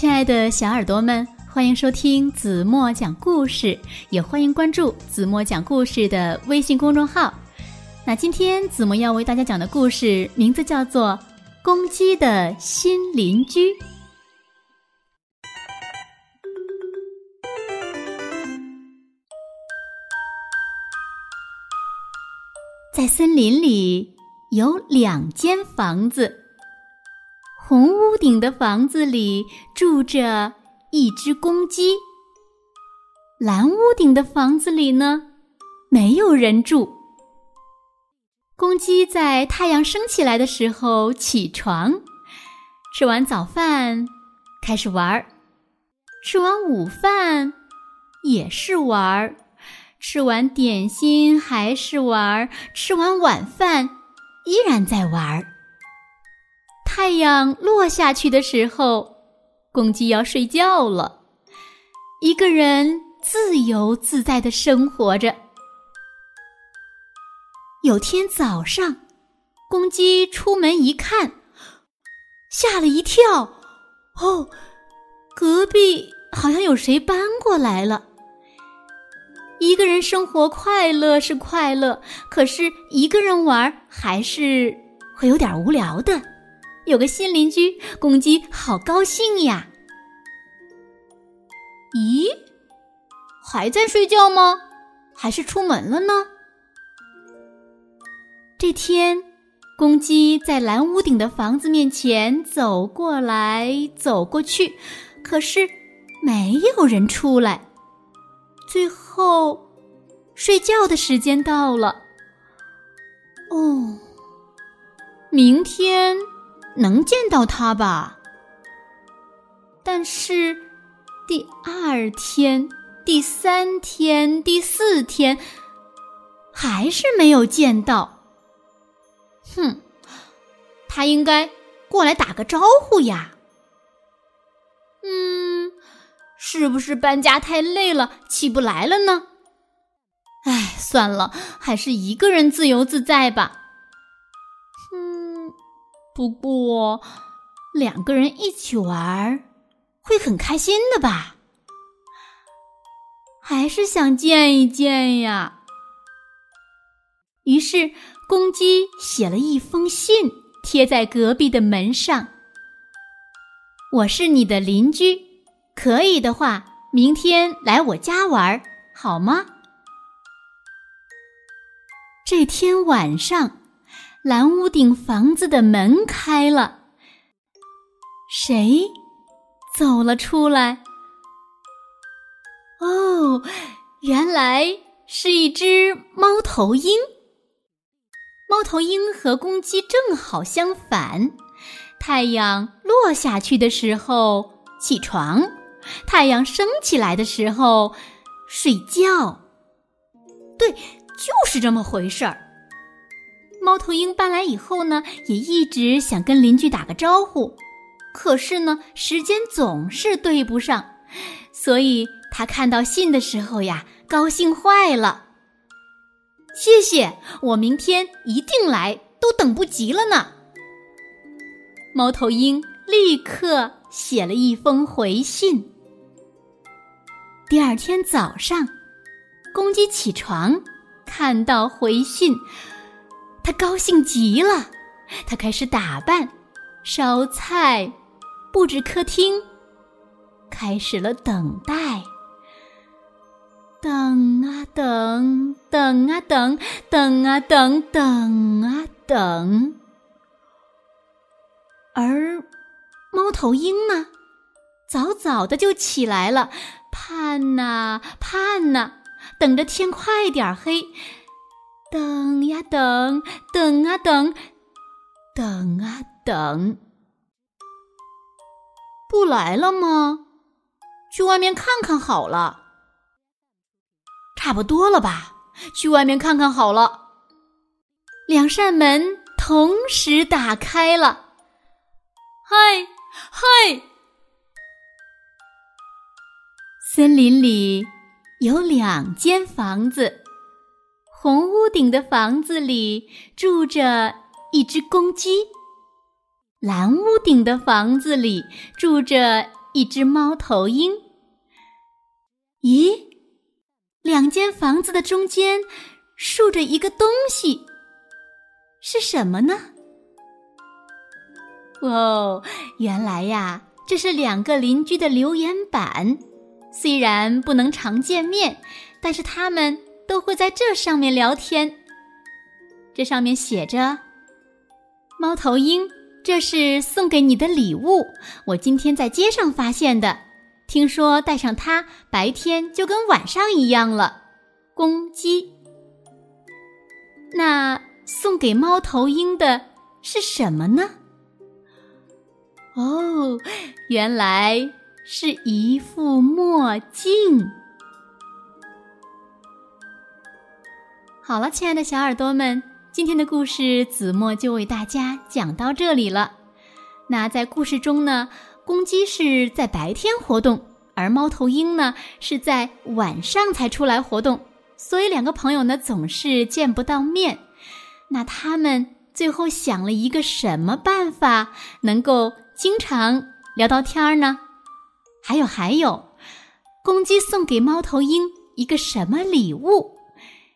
亲爱的小耳朵们，欢迎收听子墨讲故事，也欢迎关注子墨讲故事的微信公众号。那今天子墨要为大家讲的故事名字叫做《公鸡的新邻居》。在森林里有两间房子，红屋顶的房子里住着一只公鸡，蓝屋顶的房子里呢，没有人住。公鸡在太阳升起来的时候起床，吃完早饭开始玩儿，吃完午饭也是玩儿。吃完点心还是玩儿，吃完晚饭依然在玩儿。太阳落下去的时候，公鸡要睡觉了，一个人自由自在的生活着。有天早上，公鸡出门一看，吓了一跳，哦，隔壁好像有谁搬过来了。一个人生活快乐是快乐，可是一个人玩还是会有点无聊的。有个新邻居，公鸡好高兴呀！咦，还在睡觉吗？还是出门了呢？这天，公鸡在蓝屋顶的房子面前走过来走过去，可是没有人出来。最后，睡觉的时间到了。哦，明天能见到他吧？但是第二天、第三天、第四天，还是没有见到。哼，他应该过来打个招呼呀。嗯是不是搬家太累了，起不来了呢？哎，算了，还是一个人自由自在吧。不过两个人一起玩会很开心的吧？还是想见一见呀。于是，公鸡写了一封信，贴在隔壁的门上。我是你的邻居。可以的话，明天来我家玩好吗？这天晚上，蓝屋顶房子的门开了，谁走了出来？哦，原来是一只猫头鹰。猫头鹰和公鸡正好相反，太阳落下去的时候起床。太阳升起来的时候，睡觉。对，就是这么回事儿。猫头鹰搬来以后呢，也一直想跟邻居打个招呼，可是呢，时间总是对不上，所以他看到信的时候呀，高兴坏了。谢谢，我明天一定来，都等不及了呢。猫头鹰立刻写了一封回信。第二天早上，公鸡起床，看到回信，他高兴极了。他开始打扮、烧菜、布置客厅，开始了等待。等啊等，等啊等，等啊等，等啊等。而猫头鹰呢，早早的就起来了。盼呐盼呐，等着天快点黑，等呀等，等啊等，等啊等，不来了吗？去外面看看好了。差不多了吧？去外面看看好了。两扇门同时打开了。嗨嗨！森林里有两间房子，红屋顶的房子里住着一只公鸡，蓝屋顶的房子里住着一只猫头鹰。咦，两间房子的中间竖着一个东西，是什么呢？哦，原来呀，这是两个邻居的留言板。虽然不能常见面，但是他们都会在这上面聊天。这上面写着：“猫头鹰，这是送给你的礼物，我今天在街上发现的。听说带上它，白天就跟晚上一样了。”公鸡。那送给猫头鹰的是什么呢？哦，原来是一副墨镜。好了，亲爱的小耳朵们，今天的故事子墨就为大家讲到这里了。那在故事中呢，公鸡是在白天活动，而猫头鹰呢是在晚上才出来活动，所以两个朋友呢总是见不到面。那他们最后想了一个什么办法，能够？经常聊到天儿呢，还有还有，公鸡送给猫头鹰一个什么礼物？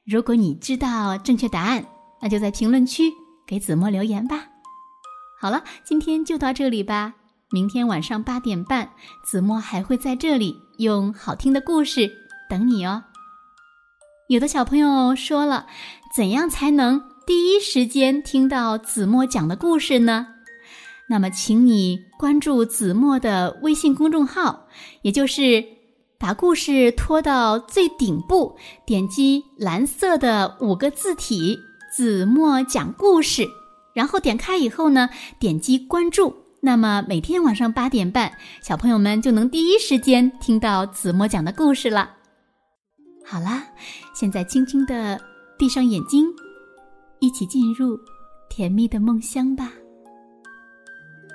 如果你知道正确答案，那就在评论区给子墨留言吧。好了，今天就到这里吧。明天晚上八点半，子墨还会在这里用好听的故事等你哦。有的小朋友说了，怎样才能第一时间听到子墨讲的故事呢？那么，请你关注子墨的微信公众号，也就是把故事拖到最顶部，点击蓝色的五个字体“子墨讲故事”，然后点开以后呢，点击关注。那么每天晚上八点半，小朋友们就能第一时间听到子墨讲的故事了。好啦，现在轻轻的闭上眼睛，一起进入甜蜜的梦乡吧。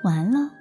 完了。